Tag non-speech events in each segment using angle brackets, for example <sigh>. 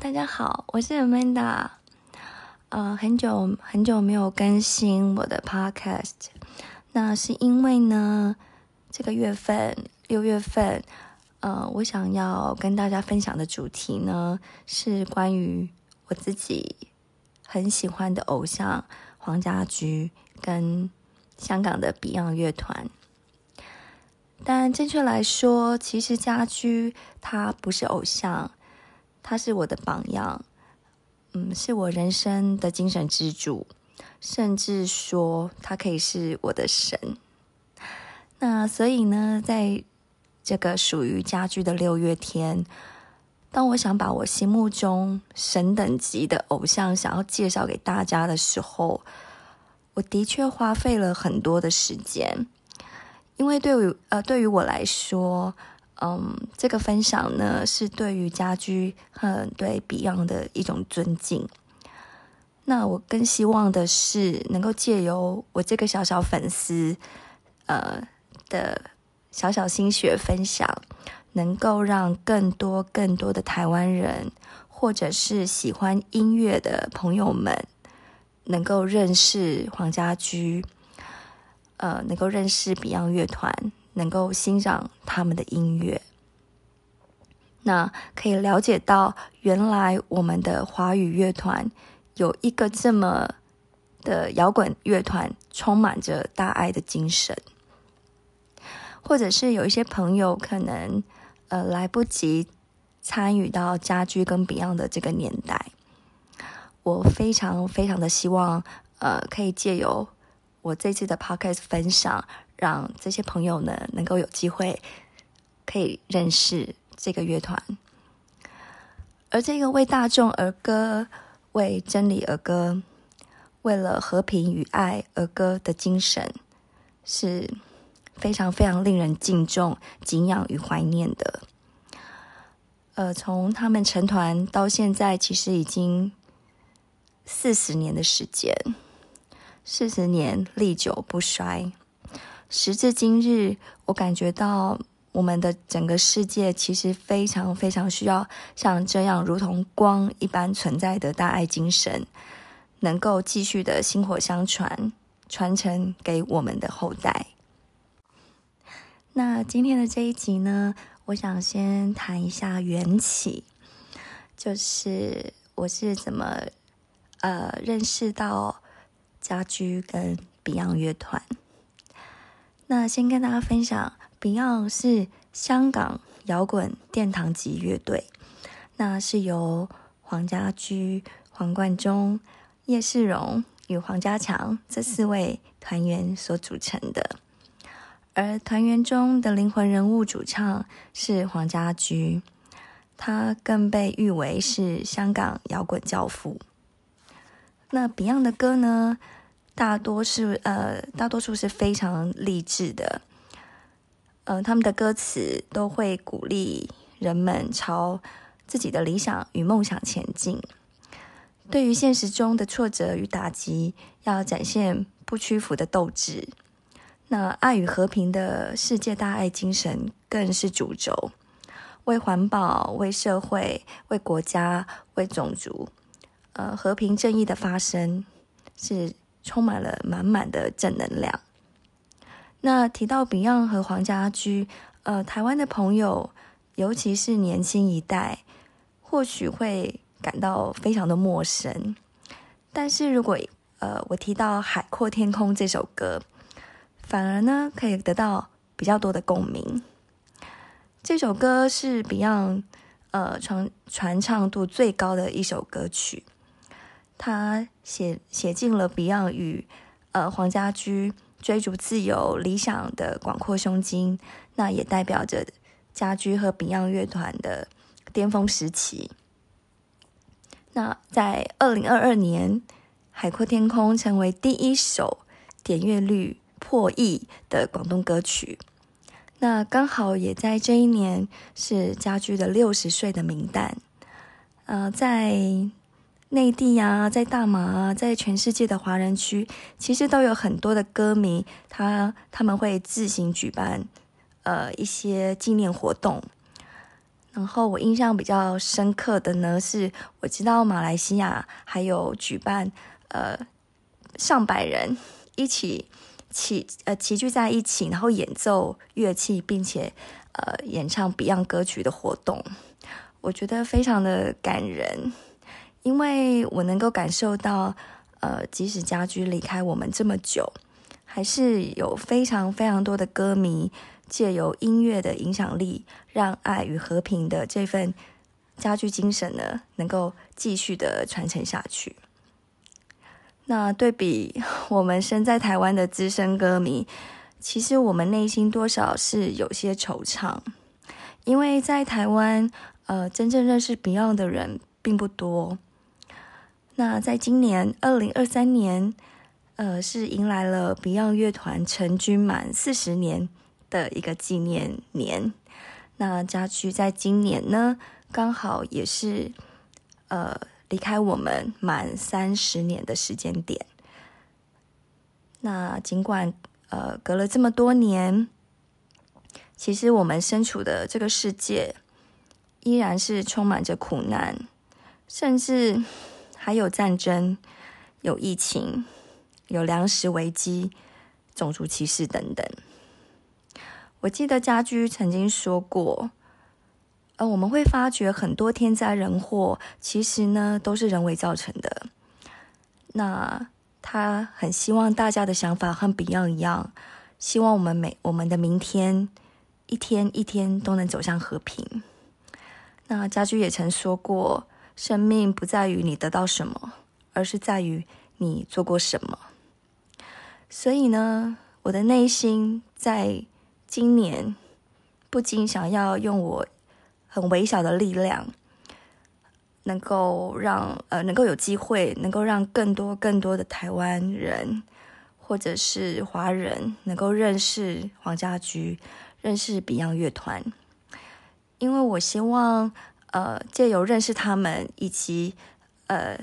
大家好，我是 Amanda。呃，很久很久没有更新我的 Podcast，那是因为呢，这个月份六月份，呃，我想要跟大家分享的主题呢，是关于我自己很喜欢的偶像黄家驹跟香港的 Beyond 乐团。但正确来说，其实家驹他不是偶像。他是我的榜样，嗯，是我人生的精神支柱，甚至说他可以是我的神。那所以呢，在这个属于家居的六月天，当我想把我心目中神等级的偶像想要介绍给大家的时候，我的确花费了很多的时间，因为对于呃，对于我来说。嗯，这个分享呢，是对于家居和对 Beyond 的一种尊敬。那我更希望的是，能够借由我这个小小粉丝，呃的小小心血分享，能够让更多更多的台湾人，或者是喜欢音乐的朋友们，能够认识黄家驹，呃，能够认识 Beyond 乐团。能够欣赏他们的音乐，那可以了解到，原来我们的华语乐团有一个这么的摇滚乐团，充满着大爱的精神。或者是有一些朋友可能呃来不及参与到家居跟 Beyond 的这个年代，我非常非常的希望呃可以借由我这次的 Podcast 分享。让这些朋友呢，能够有机会可以认识这个乐团，而这个为大众而歌、为真理而歌、为了和平与爱而歌的精神，是非常非常令人敬重、敬仰与怀念的。呃，从他们成团到现在，其实已经四十年的时间，四十年历久不衰。时至今日，我感觉到我们的整个世界其实非常非常需要像这样如同光一般存在的大爱精神，能够继续的薪火相传，传承给我们的后代。那今天的这一集呢，我想先谈一下缘起，就是我是怎么呃认识到家居跟 Beyond 乐团。那先跟大家分享，Beyond 是香港摇滚殿堂级乐队，那是由黄家驹、黄贯中、叶世荣与黄家强这四位团员所组成的。而团员中的灵魂人物主唱是黄家驹，他更被誉为是香港摇滚教父。那 Beyond 的歌呢？大多是呃，大多数是非常励志的，呃，他们的歌词都会鼓励人们朝自己的理想与梦想前进。对于现实中的挫折与打击，要展现不屈服的斗志。那爱与和平的世界大爱精神更是主轴，为环保、为社会、为国家、为种族，呃，和平正义的发声是。充满了满满的正能量。那提到 Beyond 和黄家驹，呃，台湾的朋友，尤其是年轻一代，或许会感到非常的陌生。但是如果呃我提到《海阔天空》这首歌，反而呢可以得到比较多的共鸣。这首歌是 Beyond 呃传传唱度最高的一首歌曲。他写写进了 Beyond 与呃黄家驹追逐自由理想的广阔胸襟，那也代表着家驹和 Beyond 乐团的巅峰时期。那在二零二二年，《海阔天空》成为第一首点阅率破亿的广东歌曲。那刚好也在这一年是家驹的六十岁的名诞。呃，在内地啊，在大马啊，在全世界的华人区，其实都有很多的歌迷，他他们会自行举办呃一些纪念活动。然后我印象比较深刻的呢，是我知道马来西亚还有举办呃上百人一起齐呃齐聚在一起，然后演奏乐器，并且呃演唱 Beyond 歌曲的活动，我觉得非常的感人，因为我能够感受到呃即使家駒离开我们这么久，还是有非常非常多的歌迷。借由音乐的影响力，让爱与和平的这份家居精神呢，能够继续的传承下去。那对比 <laughs> 我们身在台湾的资深歌迷，其实我们内心多少是有些惆怅，因为在台湾，呃，真正认识 Beyond 的人并不多。那在今年二零二三年，呃，是迎来了 Beyond 乐团成军满四十年。的一个纪念年，那家驹在今年呢，刚好也是呃离开我们满三十年的时间点。那尽管呃隔了这么多年，其实我们身处的这个世界依然是充满着苦难，甚至还有战争、有疫情、有粮食危机、种族歧视等等。我记得家居曾经说过，呃，我们会发觉很多天灾人祸，其实呢都是人为造成的。那他很希望大家的想法和 Beyond 一样，希望我们每我们的明天一天一天都能走向和平。那家居也曾说过，生命不在于你得到什么，而是在于你做过什么。所以呢，我的内心在。今年不禁想要用我很微小的力量，能够让呃能够有机会，能够让更多更多的台湾人或者是华人能够认识黄家驹，认识 Beyond 乐团，因为我希望呃借由认识他们以及呃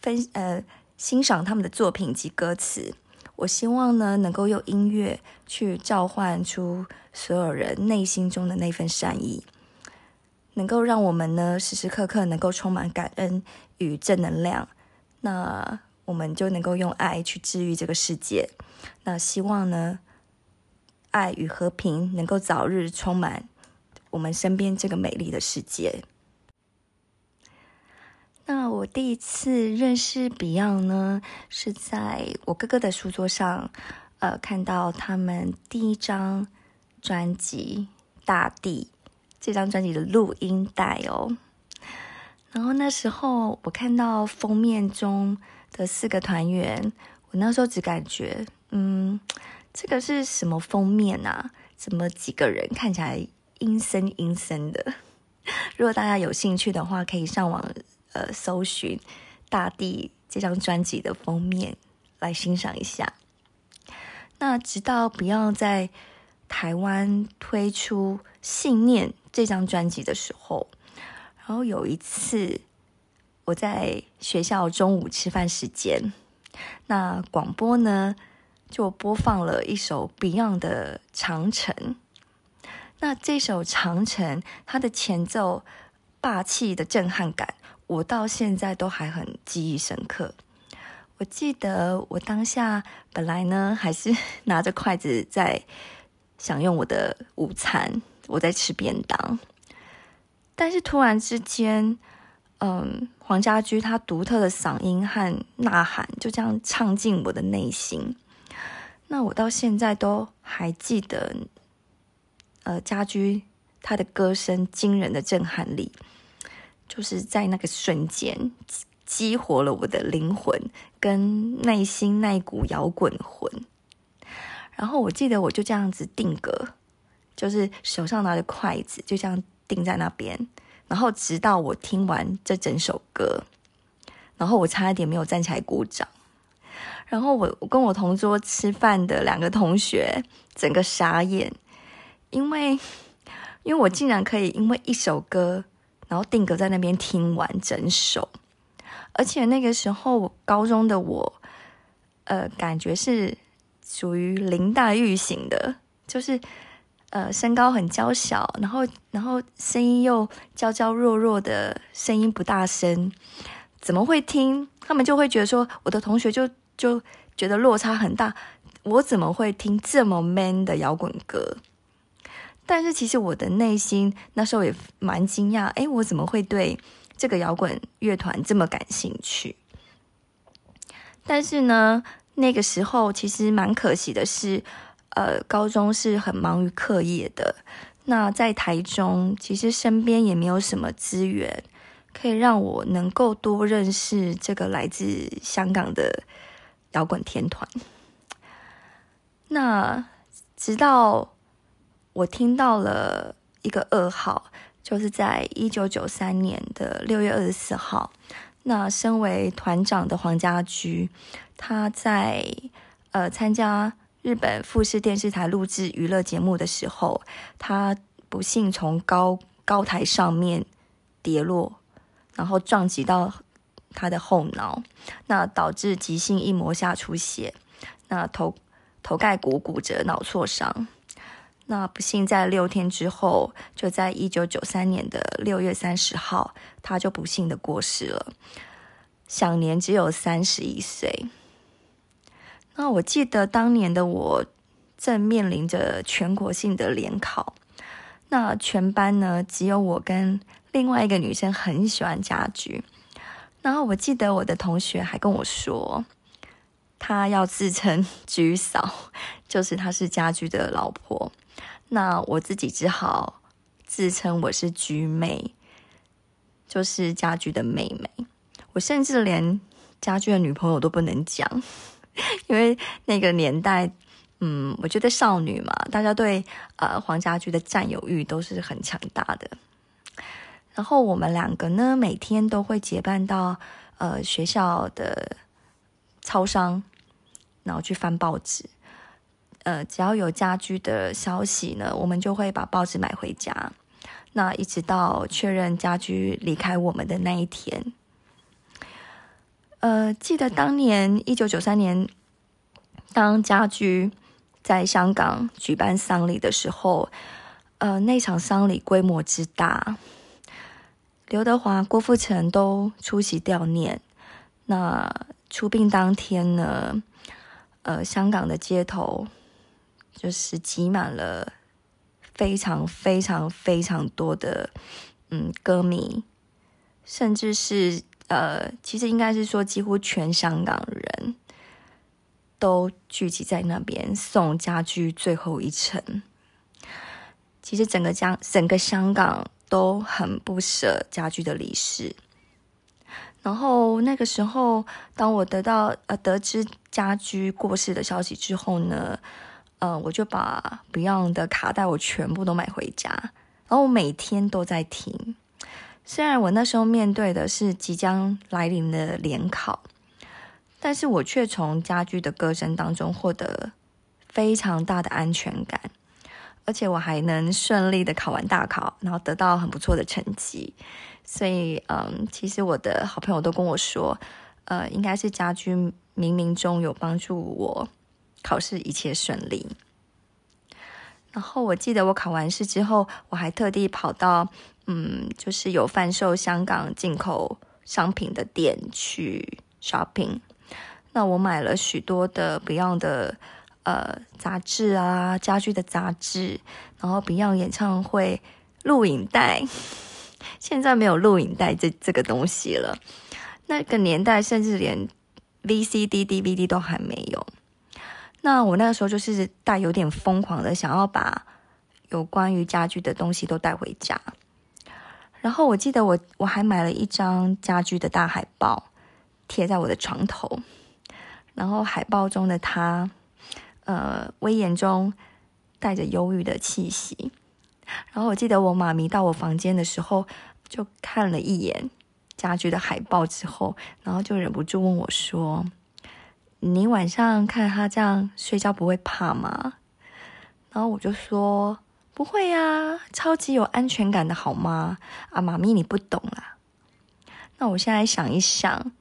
分呃欣赏他们的作品及歌词。我希望呢，能够用音乐去召唤出所有人内心中的那份善意，能够让我们呢时时刻刻能够充满感恩与正能量。那我们就能够用爱去治愈这个世界。那希望呢，爱与和平能够早日充满我们身边这个美丽的世界。那我第一次认识 Beyond 呢，是在我哥哥的书桌上，呃，看到他们第一张专辑《大地》这张专辑的录音带哦。然后那时候我看到封面中的四个团员，我那时候只感觉，嗯，这个是什么封面啊？怎么几个人看起来阴森阴森的？如果大家有兴趣的话，可以上网。呃，搜寻《大地》这张专辑的封面来欣赏一下。那直到 Beyond 在台湾推出《信念》这张专辑的时候，然后有一次我在学校中午吃饭时间，那广播呢就播放了一首 Beyond 的《长城》。那这首《长城》它的前奏霸气的震撼感。我到现在都还很记忆深刻。我记得我当下本来呢还是 <laughs> 拿着筷子在享用我的午餐，我在吃便当。但是突然之间，嗯，黄家驹他独特的嗓音和呐喊就这样唱进我的内心。那我到现在都还记得，呃，家居他的歌声惊人的震撼力。就是在那个瞬间激活了我的灵魂跟内心那一股摇滚魂，然后我记得我就这样子定格，就是手上拿着筷子就这样定在那边，然后直到我听完这整首歌，然后我差一点没有站起来鼓掌。然后我我跟我同桌吃饭的两个同学整个傻眼，因为因为我竟然可以因为一首歌，然后定格在那边听完整首，而且那个时候高中的我，呃，感觉是属于林黛玉型的，就是呃身高很娇小，然后然后声音又娇娇弱弱的，声音不大声，怎么会听？他们就会觉得说我的同学就。就觉得落差很大，我怎么会听这么 man 的摇滚歌？但是其实我的内心那时候也蛮惊讶，诶，我怎么会对这个摇滚乐团这么感兴趣？但是呢，那个时候其实蛮可惜的是，呃，高中是很忙于课业的。那在台中，其实身边也没有什么资源可以让我能够多认识这个来自香港的。摇滚天团。那直到我听到了一个噩耗，就是在一九九三年的六月二十四号，那身为团长的黄家驹，他在呃参加日本富士电视台录制娱乐节目的时候，他不幸从高高台上面跌落，然后撞击到。他的后脑，那导致急性硬膜下出血，那头头盖骨骨折、脑挫伤，那不幸在六天之后，就在一九九三年的六月三十号，他就不幸的过世了，享年只有三十一岁。那我记得当年的我正面临着全国性的联考，那全班呢，只有我跟另外一个女生很喜欢家居。然后我记得我的同学还跟我说，他要自称 <laughs> 居嫂，就是他是家居的老婆。那我自己只好自称我是菊妹，就是家居的妹妹。我甚至连家居的女朋友都不能讲，<laughs> 因为那个年代，嗯，我觉得少女嘛，大家对呃黄家驹的占有欲都是很强大的。然后我们两个呢，每天都会结伴到呃学校的超商，然后去翻报纸。呃，只要有家居的消息呢，我们就会把报纸买回家。那一直到确认家居离开我们的那一天。呃，记得当年一九九三年，当家居在香港举办丧礼的时候，呃，那场丧礼规模之大。刘德华、郭富城都出席悼念。那出殡当天呢，呃，香港的街头就是挤满了非常非常非常多的嗯歌迷，甚至是呃，其实应该是说几乎全香港人都聚集在那边送家居最后一程。其实整个江整个香港。都很不舍家居的离世，然后那个时候，当我得到呃得知家居过世的消息之后呢，呃，我就把 Beyond 的卡带我全部都买回家，然后我每天都在听。虽然我那时候面对的是即将来临的联考，但是我却从家居的歌声当中获得非常大的安全感。而且我还能顺利的考完大考，然后得到很不错的成绩，所以嗯，其实我的好朋友都跟我说，呃，应该是家居冥冥中有帮助我考试一切顺利。然后我记得我考完试之后，我还特地跑到嗯，就是有贩售香港进口商品的店去 shopping，那我买了许多的 Beyond 的。呃，杂志啊，家駒的杂志，然后 Beyond 演唱会录影带，<laughs> 现在没有录影带这这个东西了。那个年代甚至连 VCD、DVD 都还没有。那我那个时候就是带有点疯狂的，想要把有关于家具的东西都带回家。然后我记得我我还买了一张家具的大海报，贴在我的床头。然后海报中的他。呃，威严中带着忧郁的气息。然后我记得我妈咪到我房间的时候，就看了一眼，家居的海报之后，然后就忍不住问我说：“你晚上看他这样睡觉不会怕吗？”然后我就说：“不会呀，超级有安全感的好吗？”啊，妈咪你不懂啦。那我现在想一想，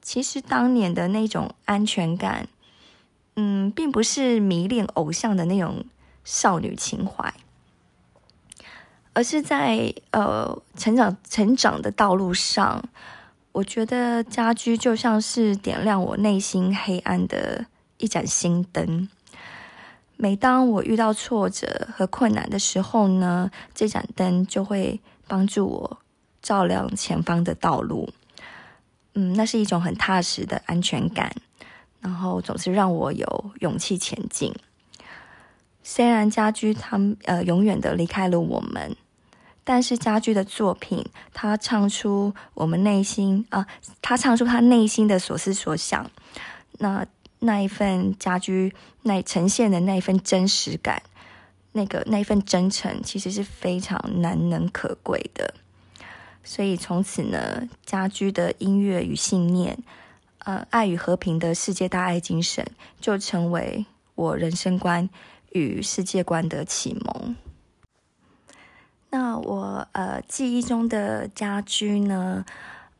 其实当年的那种安全感，嗯，并不是迷恋偶像的那种少女情怀。而是在呃成长成长的道路上，我觉得家居就像是点亮我内心黑暗的一盏心灯。每当我遇到挫折和困难的时候呢，这盏灯就会帮助我照亮前方的道路。嗯，那是一种很踏实的安全感，然后总是让我有勇气前进。虽然家居他们呃永远的离开了我们。但是家居的作品，他唱出我们内心啊，他唱出他内心的所思所想，那那一份家居那呈现的那一份真实感，那个那一份真诚，其实是非常难能可贵的。所以从此呢，家居的音乐与信念，呃，爱与和平的世界大爱精神，就成为我人生观与世界观的启蒙。那我呃记忆中的家居呢，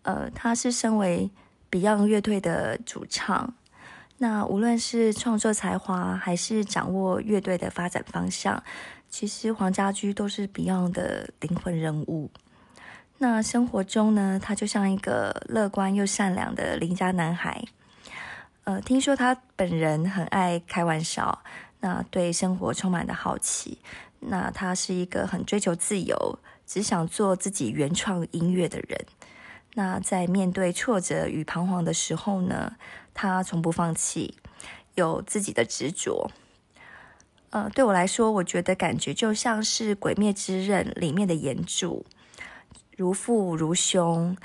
呃，他是身为 Beyond 乐队的主唱。那无论是创作才华，还是掌握乐队的发展方向，其实黄家驹都是 Beyond 的灵魂人物。那生活中呢，他就像一个乐观又善良的邻家男孩。呃，听说他本人很爱开玩笑，那对生活充满的好奇。那他是一个很追求自由，只想做自己原创音乐的人。那在面对挫折与彷徨的时候呢，他从不放弃，有自己的执着。呃，对我来说，我觉得感觉就像是《鬼灭之刃》里面的炎柱，如父如兄，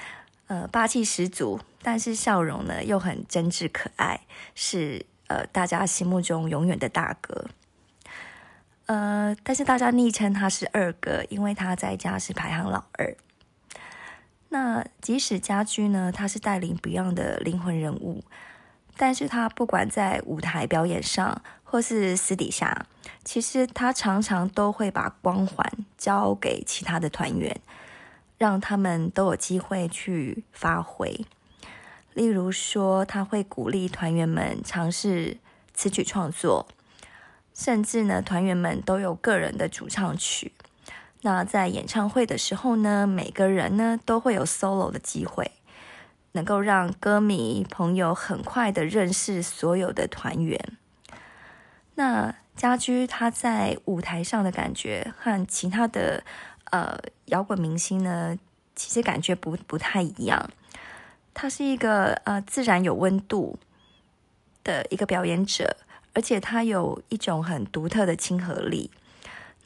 呃，霸气十足，但是笑容呢又很真挚可爱，是呃大家心目中永远的大哥。呃，但是大家昵称他是二哥，因为他在家是排行老二。那即使家居呢，他是带领 Beyond 的灵魂人物，但是他不管在舞台表演上，或是私底下，其实他常常都会把光环交给其他的团员，让他们都有机会去发挥。例如说，他会鼓励团员们尝试词曲创作。甚至呢，团员们都有个人的主唱曲。那在演唱会的时候呢，每个人呢都会有 solo 的机会，能够让歌迷朋友很快的认识所有的团员。那家居他在舞台上的感觉和其他的呃摇滚明星呢，其实感觉不不太一样。他是一个呃自然有温度的一个表演者。而且他有一种很独特的亲和力，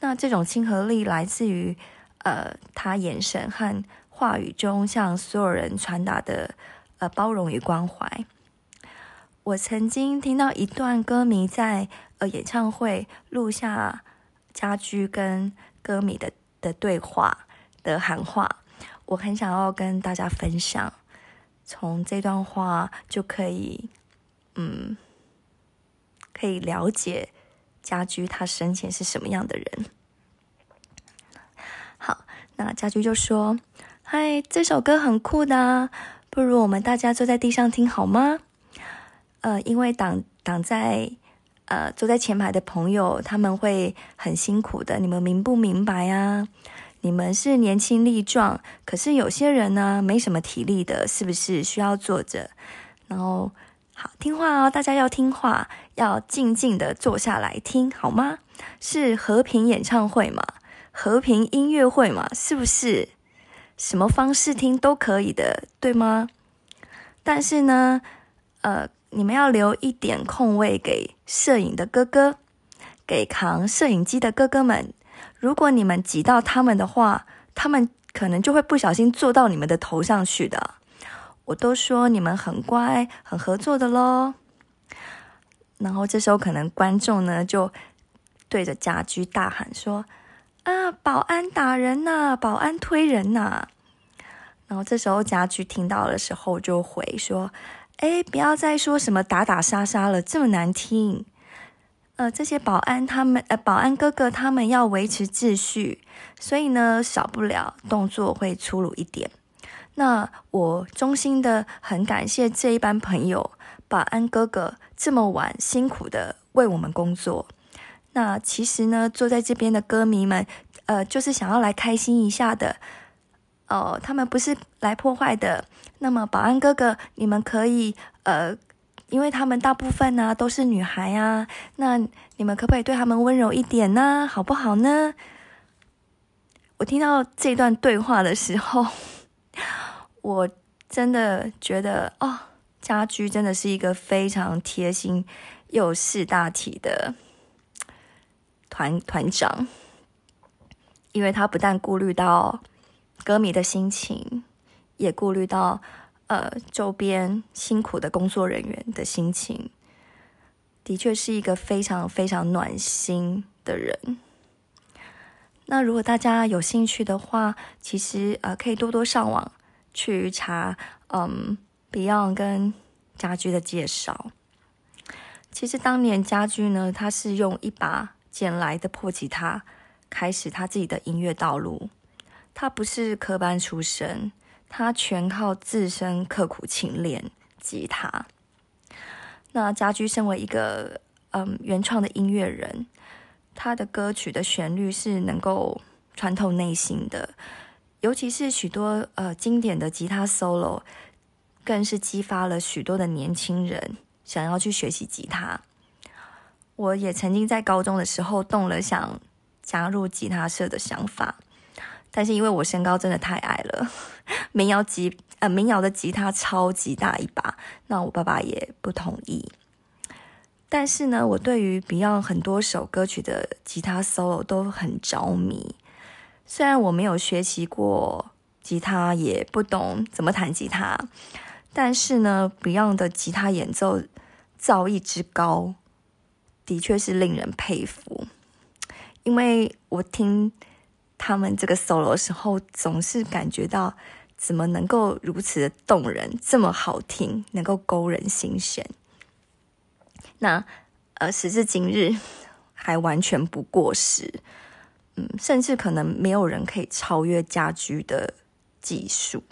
那这种亲和力来自于，呃，他眼神和话语中向所有人传达的，呃，包容与关怀。我曾经听到一段歌迷在呃演唱会录下家居跟歌迷的的对话的喊话，我很想要跟大家分享，从这段话就可以，嗯。可以了解家居他生前是什么样的人。好，那家居就说：“嗨，这首歌很酷的，不如我们大家坐在地上听好吗？”呃，因为挡挡在呃坐在前排的朋友他们会很辛苦的，你们明不明白啊？你们是年轻力壮，可是有些人呢没什么体力的，是不是需要坐着？然后。好，听话哦，大家要听话，要静静的坐下来听，好吗？是和平演唱会嘛，和平音乐会嘛，是不是？什么方式听都可以的，对吗？但是呢，呃，你们要留一点空位给摄影的哥哥，给扛摄影机的哥哥们。如果你们挤到他们的话，他们可能就会不小心坐到你们的头上去的。我都说你们很乖、很合作的喽，然后这时候可能观众呢就对着家居大喊说：“啊，保安打人呐，保安推人呐！”然后这时候家居听到的时候就回说：“哎，不要再说什么打打杀杀了，这么难听。呃，这些保安他们，呃，保安哥哥他们要维持秩序，所以呢，少不了动作会粗鲁一点。那我衷心的很感谢这一班朋友，保安哥哥这么晚辛苦的为我们工作。那其实呢，坐在这边的歌迷们，呃，就是想要来开心一下的。”哦，他们不是来破坏的。那么，保安哥哥，你们可以呃，因为他们大部分呢、都是女孩啊，那你们可不可以对他们温柔一点呢？好不好呢？我听到这段对话的时候，我真的觉得哦，家居真的是一个非常贴心又识大体的团团长，因为他不但顾虑到。歌迷的心情，也顾虑到呃周边辛苦的工作人员的心情，的确是一个非常非常暖心的人。那如果大家有兴趣的话，其实呃可以多多上网去查嗯 Beyond 跟家駒的介绍。其实当年家駒呢，他是用一把捡来的破吉他开始他自己的音乐道路。他不是科班出身，他全靠自身刻苦勤练吉他。那家駒身为一个嗯原创的音乐人，他的歌曲的旋律是能够穿透内心的，尤其是许多呃经典的吉他 solo，更是激发了许多的年轻人想要去学习吉他。我也曾经在高中的时候动了想加入吉他社的想法。但是因为我身高真的太矮了，<laughs> 民谣吉呃民谣的吉他超级大一把，那我爸爸也不同意。但是呢，我对于 Beyond 很多首歌曲的吉他 solo 都很着迷。虽然我没有学习过吉他，也不懂怎么弹吉他，但是呢，Beyond 的吉他演奏造诣之高，的确是令人佩服。因为我听。他们这个 solo 的时候，总是感觉到怎么能够如此的动人，这么好听，能够勾人心弦。那呃，时至今日还完全不过时，嗯，甚至可能没有人可以超越家居的技术。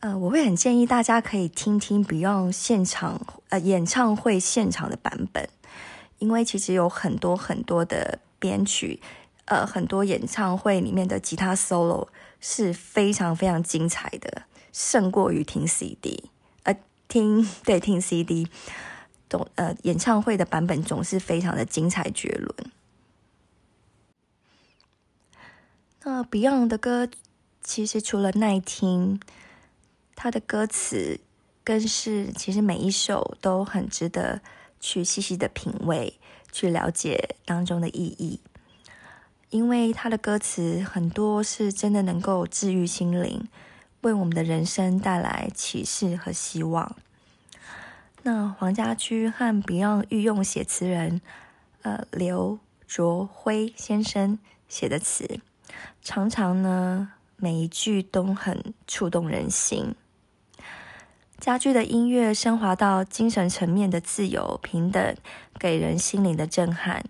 呃，我会很建议大家可以听听 Beyond 现场呃演唱会现场的版本，因为其实有很多很多的编曲。呃，很多演唱会里面的吉他 solo 是非常非常精彩的，胜过于听 CD。呃，听 <laughs> 对听 CD，总呃演唱会的版本总是非常的精彩绝伦。那 Beyond 的歌其实除了耐听，他的歌词更是其实每一首都很值得去细细的品味，去了解当中的意义。因为他的歌词很多是真的能够治愈心灵，为我们的人生带来启示和希望。那黄家驹和 Beyond 御用写词人，呃，刘卓辉先生写的词，常常呢每一句都很触动人心。家駒的音乐升华到精神层面的自由平等，给人心灵的震撼。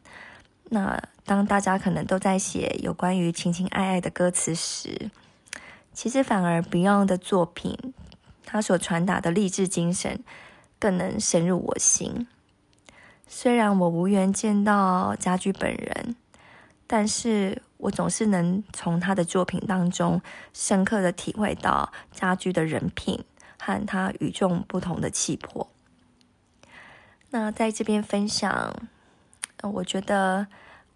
那当大家可能都在写有关于情情爱爱的歌词时，其实反而 Beyond 的作品，他所传达的励志精神更能深入我心。虽然我无缘见到家駒本人，但是我总是能从他的作品当中深刻的体会到家居的人品和他与众不同的气魄。那在这边分享。我觉得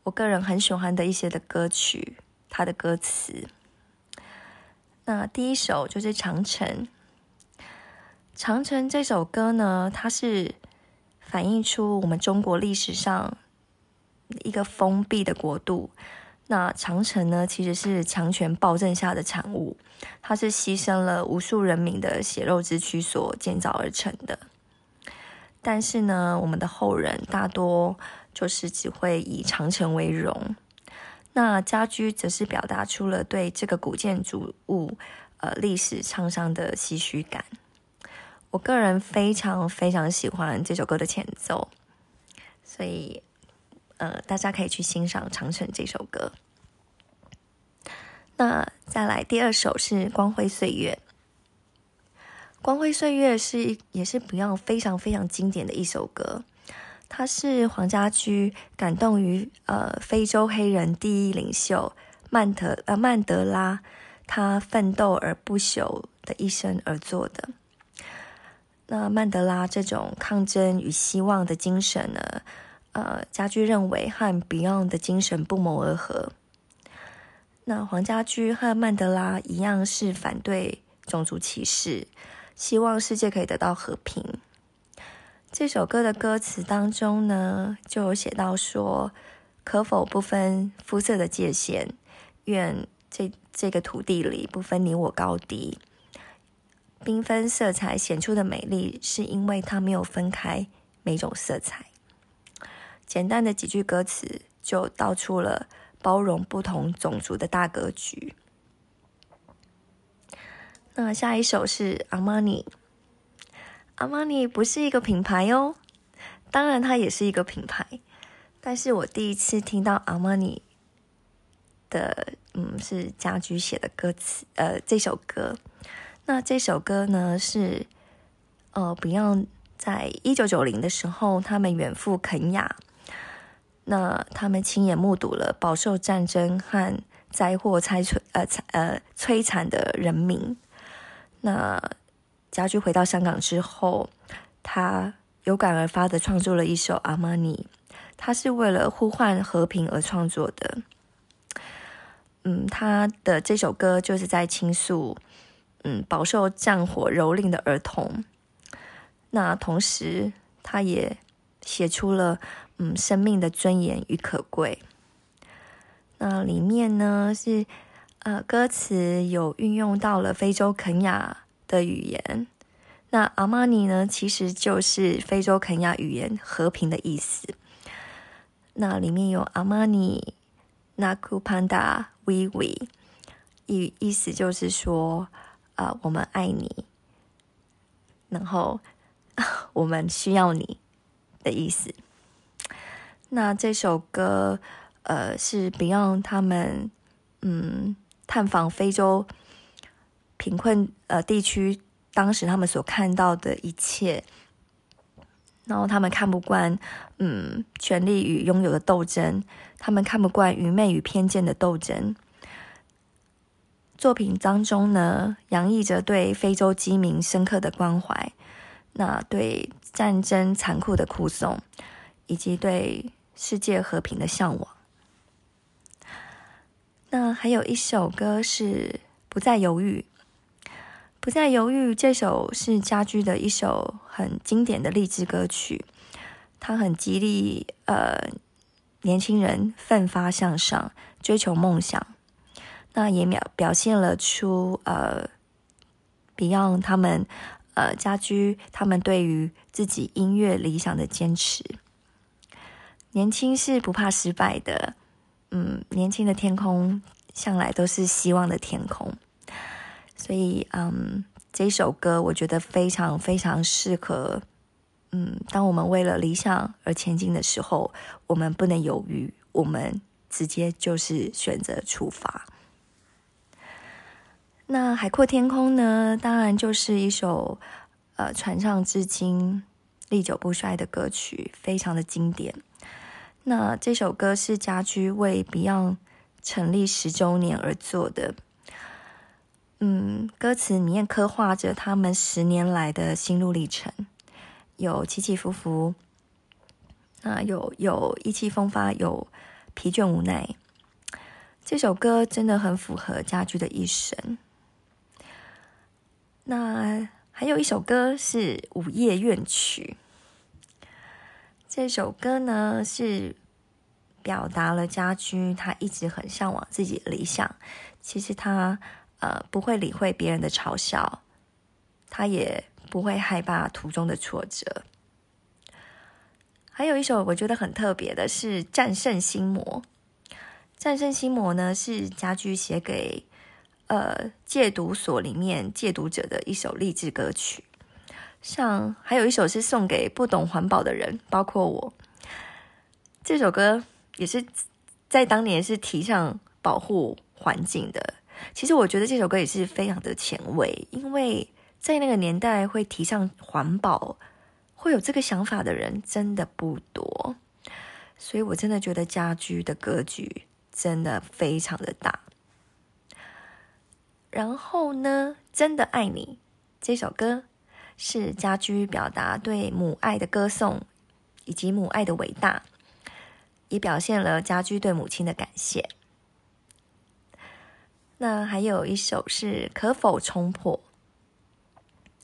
我个人很喜欢的一些的歌曲，他的歌词。那第一首就是《长城》。《长城》这首歌呢，它是反映出我们中国历史上一个封闭的国度。那长城呢，其实是强权暴政下的产物，它是牺牲了无数人民的血肉之躯所建造而成的。但是呢，我们的后人大多就是只会以长城为荣。那家居则是表达出了对这个古建筑物，呃历史沧桑的唏嘘感。我个人非常非常喜欢这首歌的前奏，所以呃大家可以去欣赏《长城》这首歌。那再来第二首是《光辉岁月》。《光辉岁月》是也是 Beyond 非常非常经典的一首歌，它是黄家驹感动于呃非洲黑人第一领袖曼德呃曼德拉他奋斗而不朽的一生而做的。那曼德拉这种抗争与希望的精神呢，呃，家驹认为和 Beyond 的精神不谋而合。那黄家驹和曼德拉一样是反对种族歧视。希望世界可以得到和平。这首歌的歌词当中呢，就有写到说：“可否不分肤色的界限？愿这这个土地里不分你我高低。缤纷色彩显出的美丽，是因为它没有分开每种色彩。”简单的几句歌词，就道出了包容不同种族的大格局。那下一首是阿玛尼。阿玛尼不是一个品牌哦，当然它也是一个品牌，但是我第一次听到阿玛尼的，嗯，是家居写的歌词，呃，这首歌。那这首歌呢是，呃，Beyond 在一九九零的时候，他们远赴肯亚，那他们亲眼目睹了饱受战争和灾祸摧摧呃呃摧残的人民。那家驹回到香港之后，他有感而发的创作了一首《阿玛尼》，他是为了呼唤和平而创作的。嗯，他的这首歌就是在倾诉，嗯，饱受战火蹂躏的儿童。那同时，他也写出了，嗯，生命的尊严与可贵。那里面呢是。呃，歌词有运用到了非洲肯亚的语言。那阿玛尼呢，其实就是非洲肯亚语言“和平”的意思。那里面有阿玛尼、纳库潘达、维维，意意思就是说，啊、我们爱你，然后 <laughs> 我们需要你的意思。那这首歌，呃，是 Beyond 他们，嗯。探访非洲贫困呃地区，当时他们所看到的一切，然后他们看不惯嗯权力与拥有的斗争，他们看不惯愚昧与偏见的斗争。作品当中呢，洋溢着对非洲饥民深刻的关怀，那对战争残酷的哭颂，以及对世界和平的向往。那还有一首歌是《不再犹豫》，《不再犹豫》这首是家駒的一首很经典的励志歌曲，它很激励呃年轻人奋发向上，追求梦想。那也表表现了出呃 Beyond 他们呃家駒他们对于自己音乐理想的坚持。年轻是不怕失败的。嗯，年轻的天空向来都是希望的天空，所以嗯，这首歌我觉得非常非常适合。嗯，当我们为了理想而前进的时候，我们不能犹豫，我们直接就是选择出发。那海阔天空呢？当然就是一首呃传唱至今、历久不衰的歌曲，非常的经典。那这首歌是家居为 Beyond 成立十周年而做的，嗯，歌词里面刻画着他们十年来的心路历程，有起起伏伏，那有有意气风发，有疲倦无奈。这首歌真的很符合家居的一生。那还有一首歌是《午夜怨曲》。这首歌呢，是表达了家駒他一直很向往自己的理想。其实他呃不会理会别人的嘲笑，他也不会害怕途中的挫折。还有一首我觉得很特别的是《战胜心魔》。《战胜心魔》呢是家駒写给呃戒毒所里面戒毒者的一首励志歌曲，像还有一首是送给不懂环保的人，包括我。这首歌也是在当年是提倡保护环境的。其实我觉得这首歌也是非常的前卫，因为在那个年代会提倡环保，会有这个想法的人真的不多。所以我真的觉得家居的格局真的非常的大。然后呢，真的爱你这首歌是家居表达对母爱的歌颂，以及母爱的伟大。也表现了家居对母亲的感谢。那还有一首是《可否冲破》。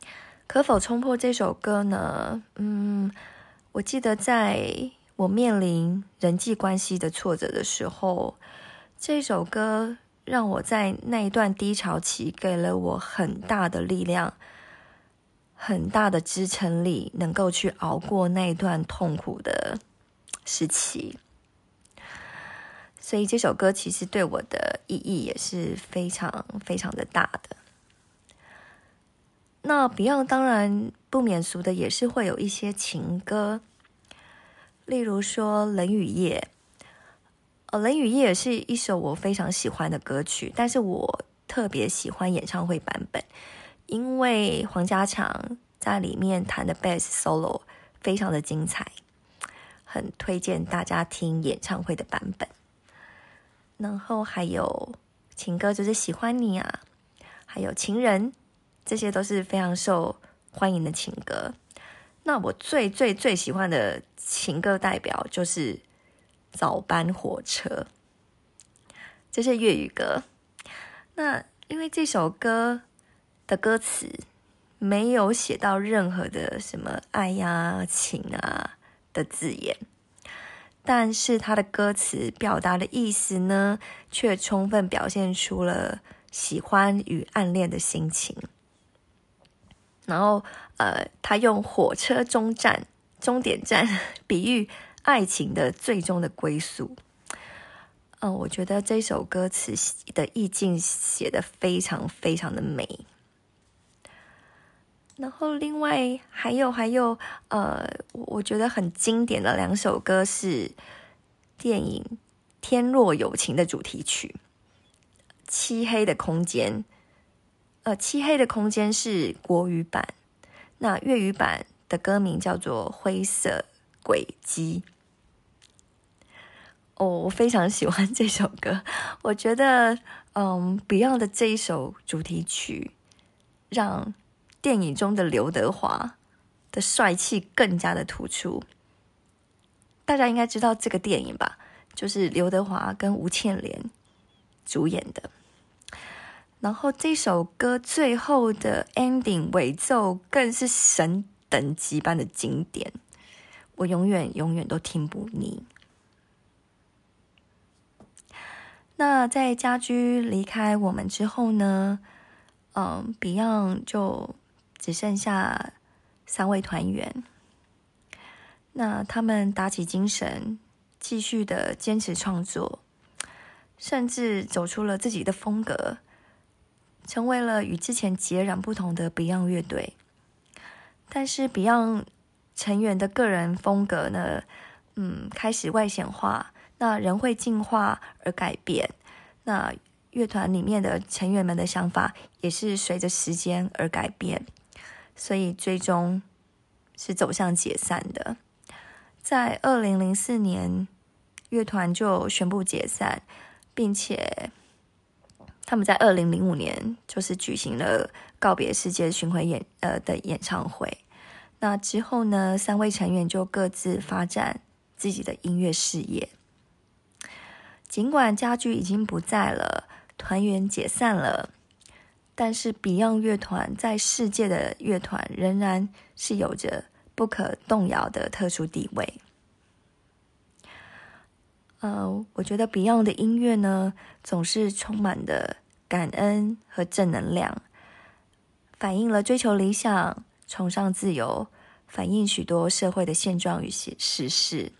《可否冲破》这首歌呢，嗯，我记得在我面临人际关系的挫折的时候，这首歌让我在那一段低潮期给了我很大的力量，很大的支撑力，能够去熬过那一段痛苦的时期。所以这首歌其实对我的意义也是非常非常的大的。那 Beyond 当然不免俗的也是会有一些情歌，例如说《冷雨夜》。呃，《冷雨夜》是一首我非常喜欢的歌曲，但是我特别喜欢演唱会版本，因为黄家强在里面弹的 Bass Solo 非常的精彩，很推荐大家听演唱会的版本。然后还有情歌，就是喜欢你啊，还有情人，这些都是非常受欢迎的情歌。那我最最最喜欢的情歌代表就是早班火车，这是粤语歌。那因为这首歌的歌词没有写到任何的什么爱呀、情啊的字眼。但是他的歌词表达的意思呢，却充分表现出了喜欢与暗恋的心情。然后，呃，他用火车终站、终点站比喻爱情的最终的归宿。嗯、我觉得这首歌词的意境写得非常非常的美。然后，另外还有还有，呃，我觉得很经典的两首歌是电影《天若有情》的主题曲《漆黑的空间》。呃，《漆黑的空间》是国语版，那粤语版的歌名叫做《灰色轨迹》。哦，我非常喜欢这首歌，我觉得，嗯，Beyond 的这一首主题曲让。电影中的刘德华的帅气更加的突出，大家应该知道这个电影吧？就是刘德华跟吴倩莲主演的。然后这首歌最后的 ending 尾奏更是神等级般的经典，我永远永远都听不腻。那在家居离开我们之后呢？嗯，Beyond 就。只剩下三位团员，那他们打起精神，继续的坚持创作，甚至走出了自己的风格，成为了与之前截然不同的 Beyond 乐队。但是 Beyond 成员的个人风格呢，嗯，开始外显化，那人会进化而改变，那乐团里面的成员们的想法也是随着时间而改变。所以最终是走向解散的，在二零零四年，乐团就宣布解散，并且他们在二零零五年就是举行了告别世界巡回演呃的演唱会。那之后呢，三位成员就各自发展自己的音乐事业。尽管家驹已经不在了，团员解散了。但是 Beyond 乐团在世界的乐团仍然是有着不可动摇的特殊地位。呃，我觉得 Beyond 的音乐呢，总是充满的感恩和正能量，反映了追求理想、崇尚自由，反映许多社会的现状与实事。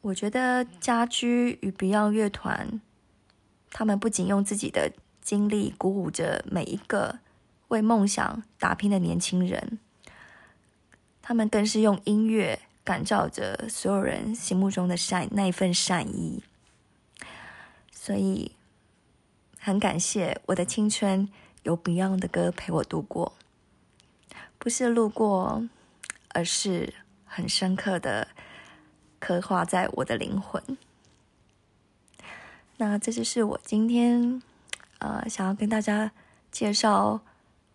我觉得家居与 Beyond 乐团，他们不仅用自己的经历鼓舞着每一个为梦想打拼的年轻人，他们更是用音乐感召着所有人心目中的善那一份善意。所以，很感谢我的青春有 Beyond 的歌陪我度过，不是路过，而是很深刻的刻画在我的灵魂。那这就是我今天呃想要跟大家介绍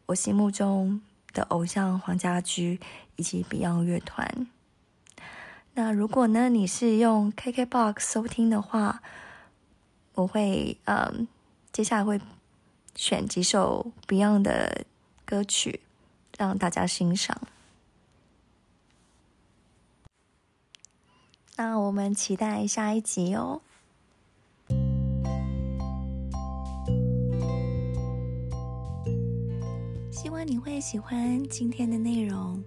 我心目中的偶像黄家驹以及 Beyond 乐团。那如果呢你是用 KKBOX 收听的话，我会嗯，接下来会选几首 Beyond 的歌曲让大家欣赏。那我们期待下一集哦。希望你会喜欢今天的内容，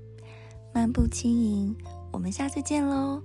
漫步轻盈。我们下次见喽。